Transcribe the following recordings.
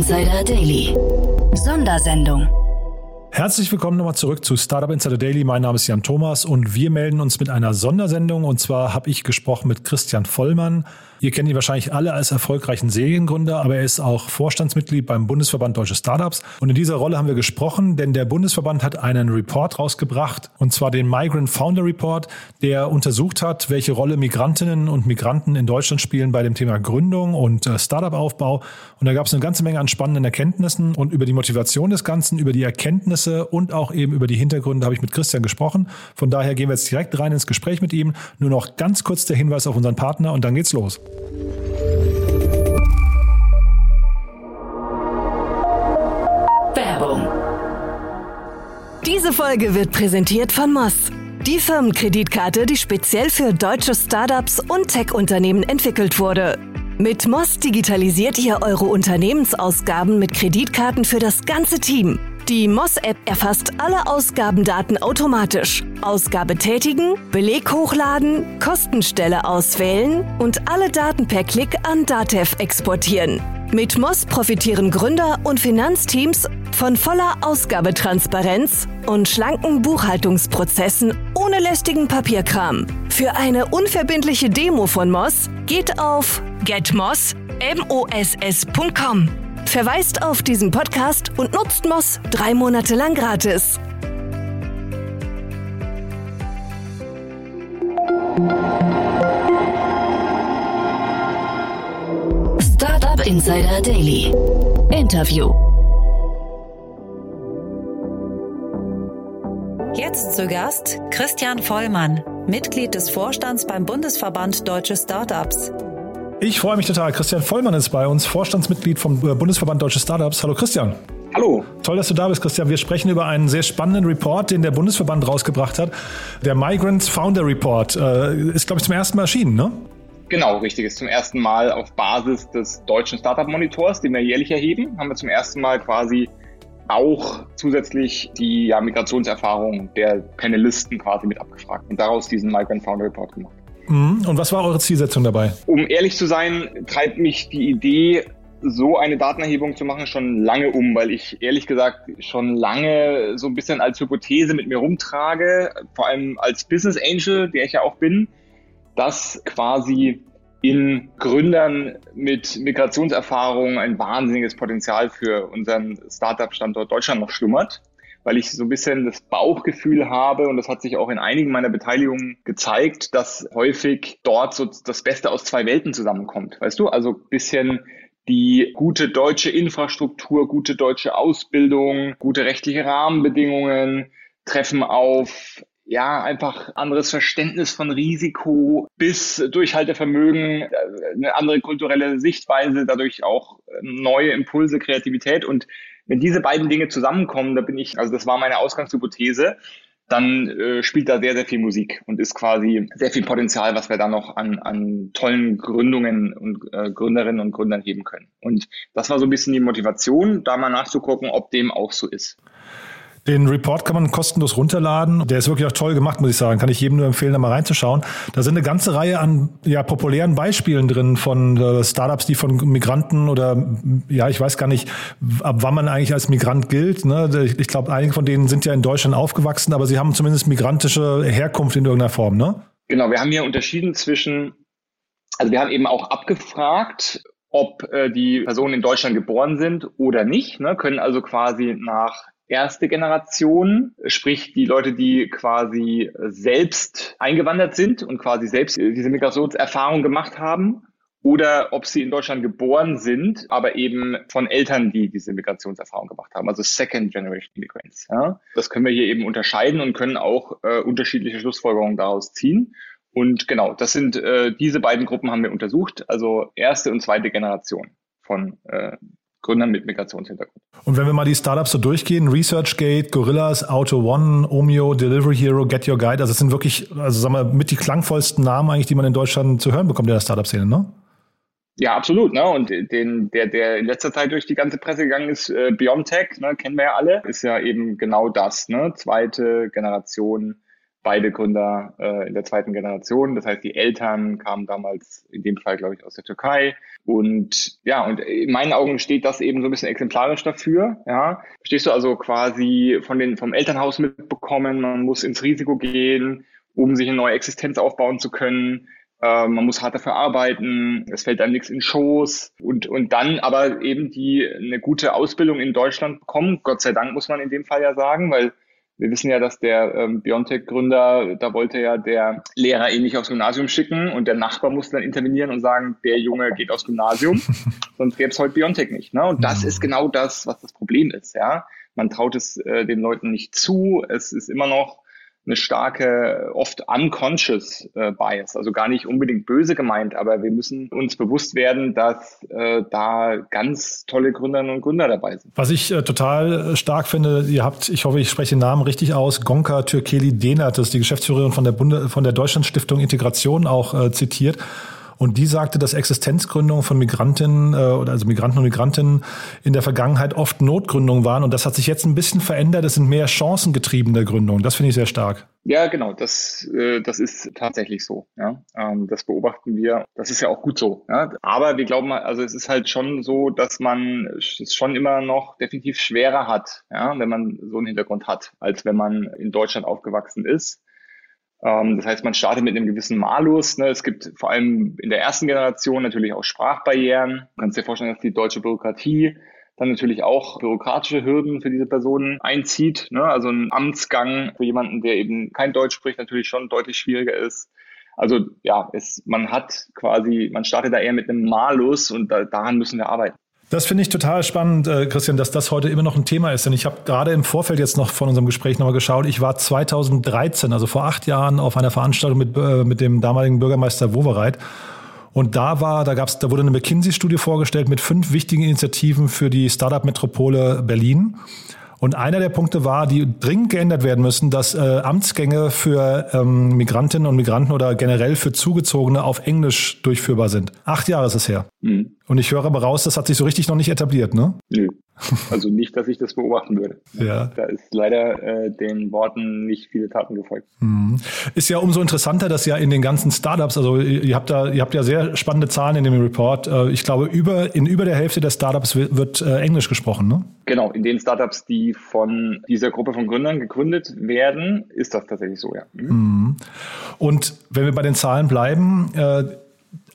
Insider Daily. Sondersendung. Herzlich willkommen nochmal zurück zu Startup Insider Daily. Mein Name ist Jan Thomas und wir melden uns mit einer Sondersendung. Und zwar habe ich gesprochen mit Christian Vollmann. Ihr kennt ihn wahrscheinlich alle als erfolgreichen Seriengründer, aber er ist auch Vorstandsmitglied beim Bundesverband Deutsche Startups. Und in dieser Rolle haben wir gesprochen, denn der Bundesverband hat einen Report rausgebracht, und zwar den Migrant Founder Report, der untersucht hat, welche Rolle Migrantinnen und Migranten in Deutschland spielen bei dem Thema Gründung und äh, Startup-Aufbau. Und da gab es eine ganze Menge an spannenden Erkenntnissen und über die Motivation des Ganzen, über die Erkenntnisse und auch eben über die Hintergründe habe ich mit Christian gesprochen. Von daher gehen wir jetzt direkt rein ins Gespräch mit ihm. Nur noch ganz kurz der Hinweis auf unseren Partner und dann geht's los. Werbung. Diese Folge wird präsentiert von Moss. Die Firmenkreditkarte, die speziell für deutsche Startups und Tech-Unternehmen entwickelt wurde. Mit Moss digitalisiert ihr eure Unternehmensausgaben mit Kreditkarten für das ganze Team. Die Moss-App erfasst alle Ausgabendaten automatisch. Ausgabe tätigen, Beleg hochladen, Kostenstelle auswählen und alle Daten per Klick an Datev exportieren. Mit Moss profitieren Gründer und Finanzteams von voller Ausgabetransparenz und schlanken Buchhaltungsprozessen ohne lästigen Papierkram. Für eine unverbindliche Demo von Moss geht auf getmoss.com. Verweist auf diesen Podcast und nutzt Moss drei Monate lang gratis. Startup Insider Daily. Interview. Jetzt zu Gast Christian Vollmann, Mitglied des Vorstands beim Bundesverband Deutsche Startups. Ich freue mich total. Christian Vollmann ist bei uns, Vorstandsmitglied vom äh, Bundesverband Deutsche Startups. Hallo Christian. Hallo. Toll, dass du da bist, Christian. Wir sprechen über einen sehr spannenden Report, den der Bundesverband rausgebracht hat. Der Migrants Founder Report äh, ist, glaube ich, zum ersten Mal erschienen, ne? Genau, richtig. Ist zum ersten Mal auf Basis des deutschen Startup-Monitors, den wir jährlich erheben, haben wir zum ersten Mal quasi auch zusätzlich die ja, Migrationserfahrung der Panelisten quasi mit abgefragt und daraus diesen Migrant Founder Report gemacht. Mhm. Und was war eure Zielsetzung dabei? Um ehrlich zu sein, treibt mich die Idee, so eine Datenerhebung zu machen, schon lange um, weil ich ehrlich gesagt schon lange so ein bisschen als Hypothese mit mir rumtrage, vor allem als Business Angel, der ich ja auch bin, dass quasi in Gründern mit Migrationserfahrung ein wahnsinniges Potenzial für unseren Startup-Standort Deutschland noch schlummert weil ich so ein bisschen das Bauchgefühl habe, und das hat sich auch in einigen meiner Beteiligungen gezeigt, dass häufig dort so das Beste aus zwei Welten zusammenkommt. Weißt du, also bisschen die gute deutsche Infrastruktur, gute deutsche Ausbildung, gute rechtliche Rahmenbedingungen treffen auf ja, einfach anderes Verständnis von Risiko bis Durchhaltevermögen, äh, eine andere kulturelle Sichtweise, dadurch auch neue Impulse, Kreativität und wenn diese beiden Dinge zusammenkommen, da bin ich, also das war meine Ausgangshypothese, dann äh, spielt da sehr, sehr viel Musik und ist quasi sehr viel Potenzial, was wir da noch an, an tollen Gründungen und äh, Gründerinnen und Gründern heben können. Und das war so ein bisschen die Motivation, da mal nachzugucken, ob dem auch so ist. Den Report kann man kostenlos runterladen. Der ist wirklich auch toll gemacht, muss ich sagen. Kann ich jedem nur empfehlen, da mal reinzuschauen. Da sind eine ganze Reihe an ja, populären Beispielen drin von äh, Startups, die von Migranten oder ja, ich weiß gar nicht, ab wann man eigentlich als Migrant gilt. Ne? Ich, ich glaube, einige von denen sind ja in Deutschland aufgewachsen, aber sie haben zumindest migrantische Herkunft in irgendeiner Form, ne? Genau, wir haben hier unterschieden zwischen, also wir haben eben auch abgefragt, ob äh, die Personen in Deutschland geboren sind oder nicht, ne, können also quasi nach erste Generation, sprich die Leute, die quasi selbst eingewandert sind und quasi selbst diese Migrationserfahrung gemacht haben oder ob sie in Deutschland geboren sind, aber eben von Eltern, die diese Migrationserfahrung gemacht haben, also Second Generation Immigrants. Ja. Das können wir hier eben unterscheiden und können auch äh, unterschiedliche Schlussfolgerungen daraus ziehen. Und genau, das sind äh, diese beiden Gruppen haben wir untersucht, also erste und zweite Generation von äh, Gründern mit Migrationshintergrund. Und wenn wir mal die Startups so durchgehen, ResearchGate, Gorillas, Auto One, Omeo, Delivery Hero, Get Your Guide, also das sind wirklich, also sagen wir, mit die klangvollsten Namen eigentlich, die man in Deutschland zu hören bekommt in der Startup-Szene, ne? Ja, absolut. Ne? Und den, der, der in letzter Zeit durch die ganze Presse gegangen ist, äh, BeyondTech, ne, kennen wir ja alle, ist ja eben genau das, ne? Zweite Generation beide Gründer äh, in der zweiten Generation. Das heißt, die Eltern kamen damals in dem Fall, glaube ich, aus der Türkei. Und ja, und in meinen Augen steht das eben so ein bisschen exemplarisch dafür. Ja, stehst du also quasi von den vom Elternhaus mitbekommen, man muss ins Risiko gehen, um sich eine neue Existenz aufbauen zu können. Äh, man muss hart dafür arbeiten, es fällt einem nichts in Schoß und, und dann aber eben die eine gute Ausbildung in Deutschland bekommen. Gott sei Dank muss man in dem Fall ja sagen, weil wir wissen ja, dass der ähm, Biontech-Gründer, da wollte ja der Lehrer ihn nicht aufs Gymnasium schicken und der Nachbar musste dann intervenieren und sagen, der Junge geht aufs Gymnasium, sonst gäbe es heute Biontech nicht. Ne? Und das ist genau das, was das Problem ist. Ja, Man traut es äh, den Leuten nicht zu. Es ist immer noch eine starke, oft unconscious äh, Bias, also gar nicht unbedingt böse gemeint, aber wir müssen uns bewusst werden, dass äh, da ganz tolle Gründerinnen und Gründer dabei sind. Was ich äh, total stark finde, ihr habt, ich hoffe, ich spreche den Namen richtig aus, Gonka Türkeli Denat, das ist die Geschäftsführerin von der Bunde, von der Deutschlandstiftung Integration auch äh, zitiert. Und die sagte, dass Existenzgründungen von Migrantinnen, äh, also Migranten und Migrantinnen in der Vergangenheit oft Notgründungen waren. Und das hat sich jetzt ein bisschen verändert. Es sind mehr chancengetriebene Gründungen. Das finde ich sehr stark. Ja, genau, das, äh, das ist tatsächlich so. Ja. Ähm, das beobachten wir. Das ist ja auch gut so. Ja. Aber wir glauben, also es ist halt schon so, dass man es schon immer noch definitiv schwerer hat, ja, wenn man so einen Hintergrund hat, als wenn man in Deutschland aufgewachsen ist. Ähm, das heißt, man startet mit einem gewissen Malus. Ne? Es gibt vor allem in der ersten Generation natürlich auch Sprachbarrieren. Du kannst dir vorstellen, dass die deutsche Bürokratie dann natürlich auch bürokratische Hürden für diese Personen einzieht. Ne? Also ein Amtsgang für jemanden, der eben kein Deutsch spricht, natürlich schon deutlich schwieriger ist. Also ja, es, man hat quasi, man startet da eher mit einem Malus und da, daran müssen wir arbeiten. Das finde ich total spannend, äh, Christian, dass das heute immer noch ein Thema ist. Denn ich habe gerade im Vorfeld jetzt noch von unserem Gespräch nochmal geschaut. Ich war 2013, also vor acht Jahren, auf einer Veranstaltung mit, äh, mit dem damaligen Bürgermeister Wowereit. Und da war, da gab's, da wurde eine McKinsey-Studie vorgestellt mit fünf wichtigen Initiativen für die Startup-Metropole Berlin. Und einer der Punkte war, die dringend geändert werden müssen, dass äh, Amtsgänge für ähm, Migrantinnen und Migranten oder generell für Zugezogene auf Englisch durchführbar sind. Acht Jahre ist es her. Mhm. Und ich höre aber raus, das hat sich so richtig noch nicht etabliert, ne? Nö. Also nicht, dass ich das beobachten würde. Ja. Da ist leider äh, den Worten nicht viele Taten gefolgt. Mhm. Ist ja umso interessanter, dass ja in den ganzen Startups, also ihr habt da, ihr habt ja sehr spannende Zahlen in dem Report. Äh, ich glaube, über, in über der Hälfte der Startups wird, wird äh, Englisch gesprochen, ne? Genau, in den Startups, die von dieser Gruppe von Gründern gegründet werden, ist das tatsächlich so, ja. Mhm. mhm. Und wenn wir bei den Zahlen bleiben, äh,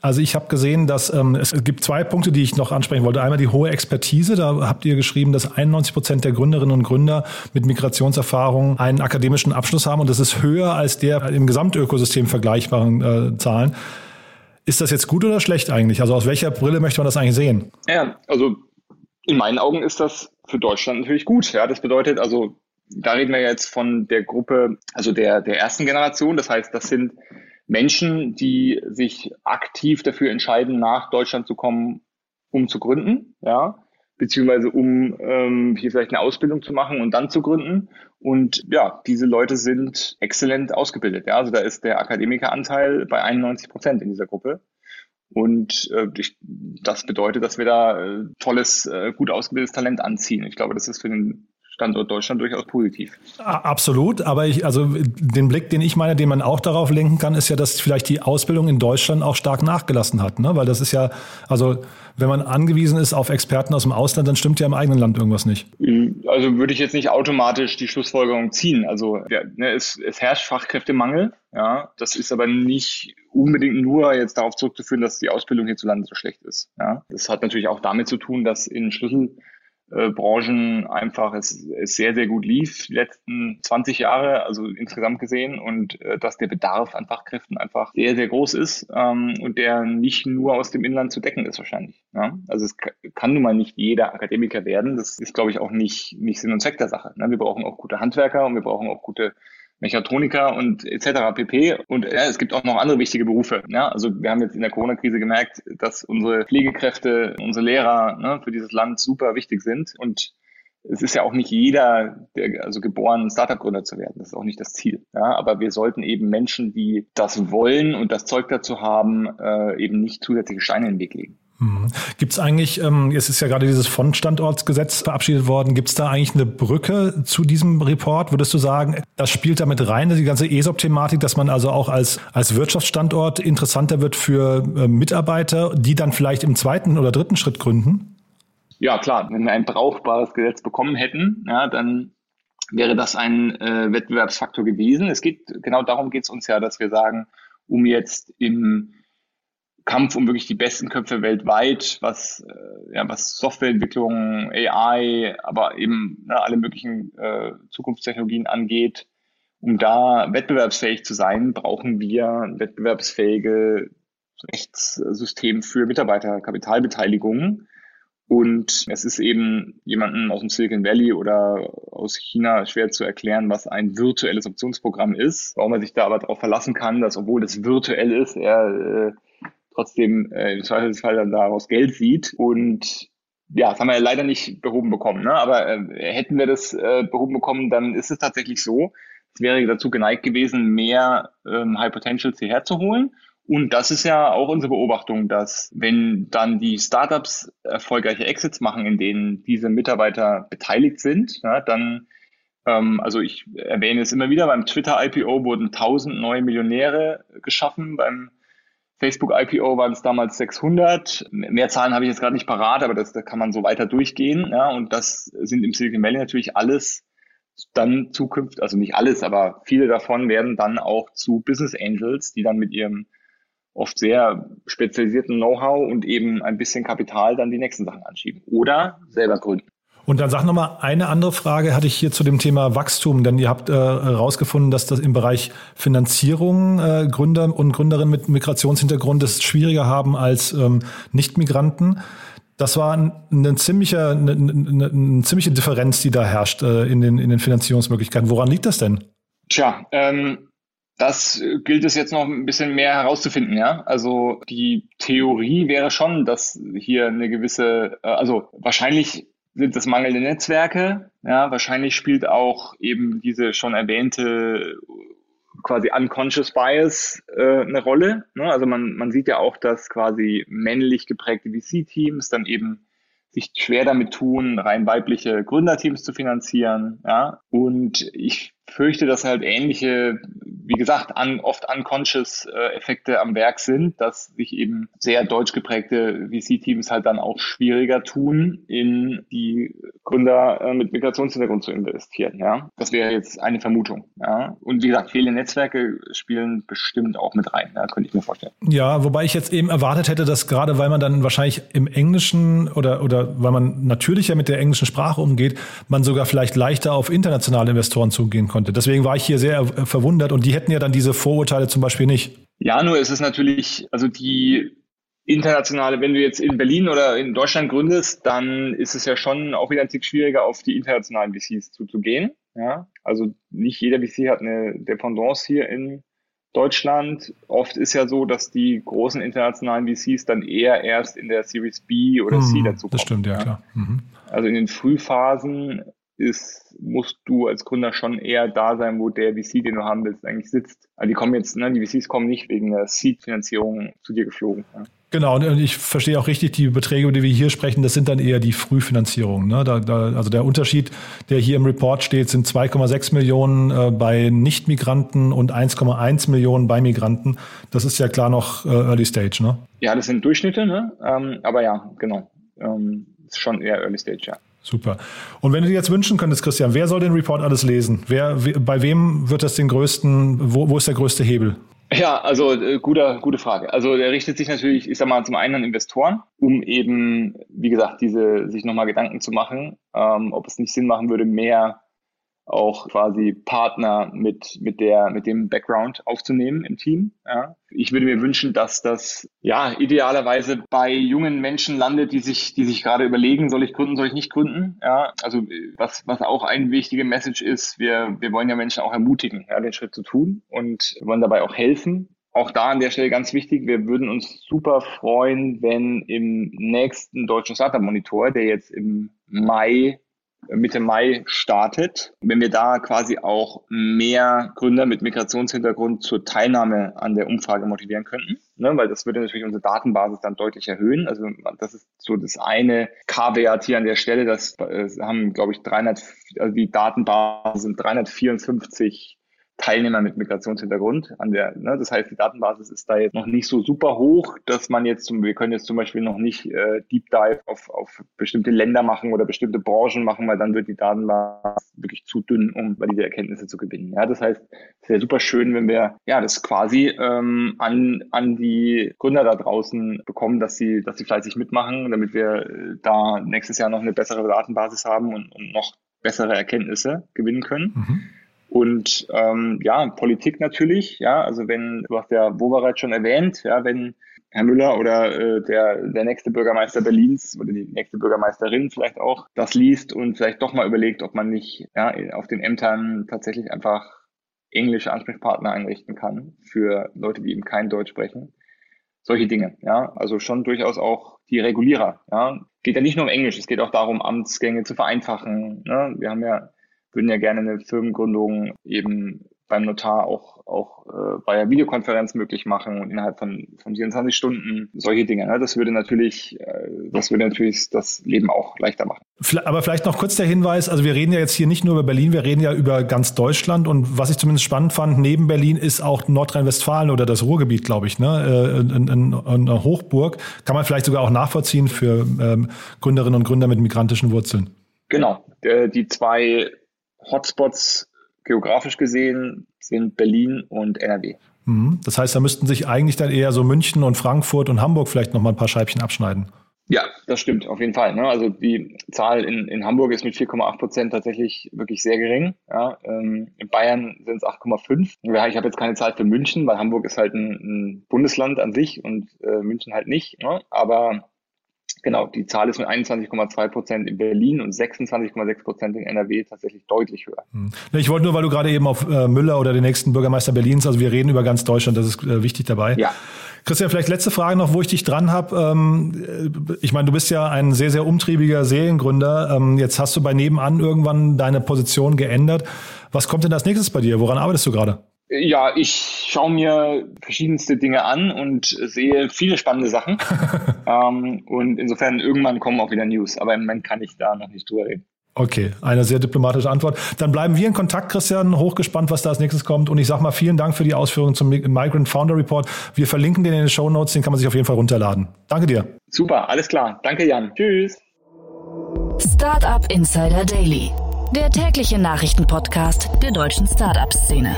also ich habe gesehen, dass ähm, es gibt zwei Punkte, die ich noch ansprechen wollte. Einmal die hohe Expertise. Da habt ihr geschrieben, dass 91 Prozent der Gründerinnen und Gründer mit Migrationserfahrung einen akademischen Abschluss haben und das ist höher als der im Gesamtökosystem vergleichbaren äh, Zahlen. Ist das jetzt gut oder schlecht eigentlich? Also aus welcher Brille möchte man das eigentlich sehen? Ja, also in meinen Augen ist das für Deutschland natürlich gut. Ja, das bedeutet also, da reden wir jetzt von der Gruppe, also der, der ersten Generation. Das heißt, das sind Menschen, die sich aktiv dafür entscheiden, nach Deutschland zu kommen, um zu gründen, ja, beziehungsweise um ähm, hier vielleicht eine Ausbildung zu machen und dann zu gründen. Und ja, diese Leute sind exzellent ausgebildet. Ja, also da ist der Akademikeranteil bei 91 Prozent in dieser Gruppe. Und äh, das bedeutet, dass wir da äh, tolles, äh, gut ausgebildetes Talent anziehen. Ich glaube, das ist für den Standort Deutschland durchaus positiv. Absolut, aber ich, also den Blick, den ich meine, den man auch darauf lenken kann, ist ja, dass vielleicht die Ausbildung in Deutschland auch stark nachgelassen hat, ne? Weil das ist ja, also wenn man angewiesen ist auf Experten aus dem Ausland, dann stimmt ja im eigenen Land irgendwas nicht. Also würde ich jetzt nicht automatisch die Schlussfolgerung ziehen. Also ja, ne, es, es herrscht Fachkräftemangel, ja. Das ist aber nicht unbedingt nur jetzt darauf zurückzuführen, dass die Ausbildung hierzulande so schlecht ist. Ja. Das hat natürlich auch damit zu tun, dass in Schlüssel äh, Branchen einfach es, es sehr, sehr gut lief, die letzten 20 Jahre, also insgesamt gesehen, und äh, dass der Bedarf an Fachkräften einfach sehr, sehr groß ist ähm, und der nicht nur aus dem Inland zu decken ist wahrscheinlich. Ja? Also es kann nun mal nicht jeder Akademiker werden. Das ist, glaube ich, auch nicht, nicht Sinn und Zweck der Sache. Ne? Wir brauchen auch gute Handwerker und wir brauchen auch gute Mechatroniker und etc. pp. Und ja, es gibt auch noch andere wichtige Berufe. Ja? Also wir haben jetzt in der Corona-Krise gemerkt, dass unsere Pflegekräfte, unsere Lehrer ne, für dieses Land super wichtig sind. Und es ist ja auch nicht jeder, der, also geboren, Startup-Gründer zu werden. Das ist auch nicht das Ziel. Ja? Aber wir sollten eben Menschen, die das wollen und das Zeug dazu haben, äh, eben nicht zusätzliche Steine in den Weg legen. Hm. Gibt es eigentlich, ähm, es ist ja gerade dieses Fondstandortsgesetz verabschiedet worden, gibt es da eigentlich eine Brücke zu diesem Report? Würdest du sagen, das spielt damit rein, die ganze ESOP-Thematik, dass man also auch als, als Wirtschaftsstandort interessanter wird für äh, Mitarbeiter, die dann vielleicht im zweiten oder dritten Schritt gründen? Ja, klar. Wenn wir ein brauchbares Gesetz bekommen hätten, ja, dann wäre das ein äh, Wettbewerbsfaktor gewesen. Es geht, genau darum geht es uns ja, dass wir sagen, um jetzt im Kampf um wirklich die besten Köpfe weltweit, was, äh, ja, was Softwareentwicklung, AI, aber eben ne, alle möglichen äh, Zukunftstechnologien angeht. Um da wettbewerbsfähig zu sein, brauchen wir ein wettbewerbsfähige Rechtssystem für Mitarbeiterkapitalbeteiligung. Und es ist eben jemanden aus dem Silicon Valley oder aus China schwer zu erklären, was ein virtuelles Optionsprogramm ist, warum man sich da aber darauf verlassen kann, dass obwohl das virtuell ist, er äh, trotzdem äh, im Zweifelsfall dann daraus Geld sieht. Und ja, das haben wir ja leider nicht behoben bekommen. Ne? Aber äh, hätten wir das äh, behoben bekommen, dann ist es tatsächlich so, es wäre dazu geneigt gewesen, mehr ähm, High Potentials hierher zu holen. Und das ist ja auch unsere Beobachtung, dass wenn dann die Startups erfolgreiche Exits machen, in denen diese Mitarbeiter beteiligt sind, ja, dann, ähm, also ich erwähne es immer wieder, beim Twitter-IPO wurden 1000 neue Millionäre geschaffen, beim Facebook IPO waren es damals 600. Mehr Zahlen habe ich jetzt gerade nicht parat, aber das, da kann man so weiter durchgehen. Ja, und das sind im Silicon Valley natürlich alles dann zukünftig, also nicht alles, aber viele davon werden dann auch zu Business Angels, die dann mit ihrem oft sehr spezialisierten Know-how und eben ein bisschen Kapital dann die nächsten Sachen anschieben oder selber gründen. Und dann sag nochmal, eine andere Frage hatte ich hier zu dem Thema Wachstum, denn ihr habt herausgefunden, äh, dass das im Bereich Finanzierung äh, Gründer und Gründerinnen mit Migrationshintergrund es schwieriger haben als ähm, Nicht-Migranten. Das war eine ziemliche, eine, eine, eine, ziemliche Differenz, die da herrscht äh, in, den, in den Finanzierungsmöglichkeiten. Woran liegt das denn? Tja, ähm, das gilt es jetzt noch ein bisschen mehr herauszufinden, ja. Also die Theorie wäre schon, dass hier eine gewisse, äh, also wahrscheinlich sind das mangelnde Netzwerke. Ja, wahrscheinlich spielt auch eben diese schon erwähnte quasi unconscious bias äh, eine Rolle. Ne? Also man, man sieht ja auch, dass quasi männlich geprägte VC-Teams dann eben sich schwer damit tun, rein weibliche Gründerteams zu finanzieren. Ja? Und ich fürchte, dass halt ähnliche wie gesagt, an, oft unconscious äh, Effekte am Werk sind, dass sich eben sehr deutsch geprägte VC-Teams halt dann auch schwieriger tun, in die Gründer äh, mit Migrationshintergrund zu investieren. Ja, das wäre jetzt eine Vermutung. Ja, und wie gesagt, fehlende Netzwerke spielen bestimmt auch mit rein. Ja, könnte ich mir vorstellen. Ja, wobei ich jetzt eben erwartet hätte, dass gerade weil man dann wahrscheinlich im Englischen oder oder weil man natürlicher mit der englischen Sprache umgeht, man sogar vielleicht leichter auf internationale Investoren zugehen konnte. Deswegen war ich hier sehr verwundert und die hätten ja dann diese Vorurteile zum Beispiel nicht. Ja, nur ist es natürlich, also die internationale, wenn du jetzt in Berlin oder in Deutschland gründest, dann ist es ja schon auch wieder ein Tick schwieriger, auf die internationalen VCs zuzugehen. Ja, also nicht jeder VC hat eine Dependance hier in Deutschland. Oft ist ja so, dass die großen internationalen VCs dann eher erst in der Series B oder C mhm, dazu kommen. Das stimmt, ja, ja. klar. Mhm. Also in den Frühphasen ist, musst du als Gründer schon eher da sein, wo der VC, den du haben willst, eigentlich sitzt. Also die kommen jetzt, ne, die VCs kommen nicht wegen der Seed-Finanzierung zu dir geflogen. Ja. Genau, und ich verstehe auch richtig, die Beträge, über die wir hier sprechen, das sind dann eher die Frühfinanzierungen. Ne? Da, da, also der Unterschied, der hier im Report steht, sind 2,6 Millionen äh, bei Nicht-Migranten und 1,1 Millionen bei Migranten. Das ist ja klar noch äh, Early Stage, ne? Ja, das sind Durchschnitte, ne? Ähm, aber ja, genau. Ähm, ist schon eher Early Stage, ja. Super. Und wenn du dir jetzt wünschen könntest, Christian, wer soll den Report alles lesen? Wer, bei wem wird das den größten, wo, wo ist der größte Hebel? Ja, also äh, guter, gute Frage. Also der richtet sich natürlich, ich sag mal, zum einen an Investoren, um eben, wie gesagt, diese sich nochmal Gedanken zu machen, ähm, ob es nicht Sinn machen würde, mehr auch quasi Partner mit, mit der, mit dem Background aufzunehmen im Team. Ja. Ich würde mir wünschen, dass das, ja, idealerweise bei jungen Menschen landet, die sich, die sich gerade überlegen, soll ich gründen, soll ich nicht gründen? Ja, also, was, was auch ein wichtige Message ist, wir, wir wollen ja Menschen auch ermutigen, ja, den Schritt zu tun und wollen dabei auch helfen. Auch da an der Stelle ganz wichtig, wir würden uns super freuen, wenn im nächsten deutschen Startup Monitor, der jetzt im Mai Mitte Mai startet. Wenn wir da quasi auch mehr Gründer mit Migrationshintergrund zur Teilnahme an der Umfrage motivieren könnten, ne, weil das würde natürlich unsere Datenbasis dann deutlich erhöhen. Also das ist so das eine K-Wert hier an der Stelle. Das äh, haben, glaube ich, 300, also die Datenbasis sind 354 Teilnehmer mit Migrationshintergrund an der, ne, das heißt, die Datenbasis ist da jetzt noch nicht so super hoch, dass man jetzt zum, wir können jetzt zum Beispiel noch nicht äh, Deep Dive auf, auf bestimmte Länder machen oder bestimmte Branchen machen, weil dann wird die Datenbasis wirklich zu dünn, um valide Erkenntnisse zu gewinnen. Ja, das heißt, es wäre super schön, wenn wir ja das quasi ähm, an, an die Gründer da draußen bekommen, dass sie, dass sie fleißig mitmachen, damit wir äh, da nächstes Jahr noch eine bessere Datenbasis haben und, und noch bessere Erkenntnisse gewinnen können. Mhm. Und ähm, ja, Politik natürlich, ja, also wenn, du hast ja Wowereit schon erwähnt, ja, wenn Herr Müller oder äh, der, der nächste Bürgermeister Berlins oder die nächste Bürgermeisterin vielleicht auch das liest und vielleicht doch mal überlegt, ob man nicht ja, auf den Ämtern tatsächlich einfach englische Ansprechpartner einrichten kann für Leute, die eben kein Deutsch sprechen. Solche Dinge, ja. Also schon durchaus auch die Regulierer, ja. Geht ja nicht nur um Englisch, es geht auch darum, Amtsgänge zu vereinfachen. Ne? Wir haben ja würden ja gerne eine Firmengründung eben beim Notar auch, auch äh, bei der Videokonferenz möglich machen und innerhalb von, von 24 Stunden solche Dinge. Ne? Das würde natürlich, äh, das würde natürlich das Leben auch leichter machen. Aber vielleicht noch kurz der Hinweis, also wir reden ja jetzt hier nicht nur über Berlin, wir reden ja über ganz Deutschland und was ich zumindest spannend fand, neben Berlin ist auch Nordrhein-Westfalen oder das Ruhrgebiet, glaube ich, ne? Äh, eine Hochburg. Kann man vielleicht sogar auch nachvollziehen für ähm, Gründerinnen und Gründer mit migrantischen Wurzeln. Genau. Die zwei Hotspots geografisch gesehen sind Berlin und NRW. Mhm. Das heißt, da müssten sich eigentlich dann eher so München und Frankfurt und Hamburg vielleicht noch mal ein paar Scheibchen abschneiden. Ja, das stimmt, auf jeden Fall. Ne? Also die Zahl in, in Hamburg ist mit 4,8 Prozent tatsächlich wirklich sehr gering. Ja? Ähm, in Bayern sind es 8,5. Ja, ich habe jetzt keine Zahl für München, weil Hamburg ist halt ein, ein Bundesland an sich und äh, München halt nicht. Ne? Aber Genau, die Zahl ist mit 21,2 Prozent in Berlin und 26,6 Prozent in NRW tatsächlich deutlich höher. Hm. Ich wollte nur, weil du gerade eben auf äh, Müller oder den nächsten Bürgermeister Berlins, also wir reden über ganz Deutschland, das ist äh, wichtig dabei. Ja. Christian, vielleicht letzte Frage noch, wo ich dich dran habe. Ähm, ich meine, du bist ja ein sehr, sehr umtriebiger Seriengründer. Ähm, jetzt hast du bei Nebenan irgendwann deine Position geändert. Was kommt denn als nächstes bei dir? Woran arbeitest du gerade? Ja, ich schaue mir verschiedenste Dinge an und sehe viele spannende Sachen. ähm, und insofern irgendwann kommen auch wieder News, aber im Moment kann ich da noch nicht drüber reden. Okay, eine sehr diplomatische Antwort. Dann bleiben wir in Kontakt, Christian. Hochgespannt, was da als nächstes kommt. Und ich sage mal vielen Dank für die Ausführungen zum Migrant Founder Report. Wir verlinken den in den Show Notes, den kann man sich auf jeden Fall runterladen. Danke dir. Super, alles klar. Danke, Jan. Tschüss. Startup Insider Daily, der tägliche Nachrichtenpodcast der deutschen Startup-Szene.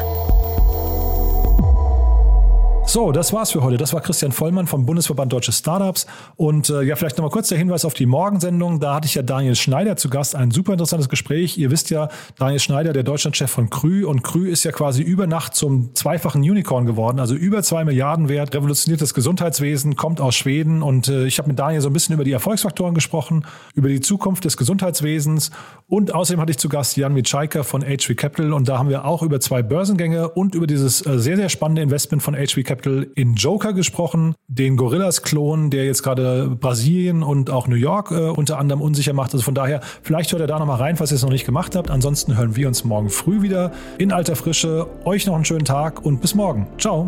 So, das war's für heute. Das war Christian Vollmann vom Bundesverband Deutsche Startups. Und äh, ja, vielleicht nochmal kurz der Hinweis auf die Morgensendung. Da hatte ich ja Daniel Schneider zu Gast. Ein super interessantes Gespräch. Ihr wisst ja, Daniel Schneider, der Deutschlandchef von Krü. Und Krü ist ja quasi über Nacht zum zweifachen Unicorn geworden. Also über zwei Milliarden wert, revolutioniert das Gesundheitswesen, kommt aus Schweden. Und äh, ich habe mit Daniel so ein bisschen über die Erfolgsfaktoren gesprochen, über die Zukunft des Gesundheitswesens. Und außerdem hatte ich zu Gast Jan Mitschaiker von HV Capital. Und da haben wir auch über zwei Börsengänge und über dieses äh, sehr, sehr spannende Investment von HV Capital Capital in Joker gesprochen, den Gorillas-Klon, der jetzt gerade Brasilien und auch New York äh, unter anderem unsicher macht. Also von daher, vielleicht hört ihr da nochmal rein, falls ihr es noch nicht gemacht habt. Ansonsten hören wir uns morgen früh wieder in alter Frische. Euch noch einen schönen Tag und bis morgen. Ciao.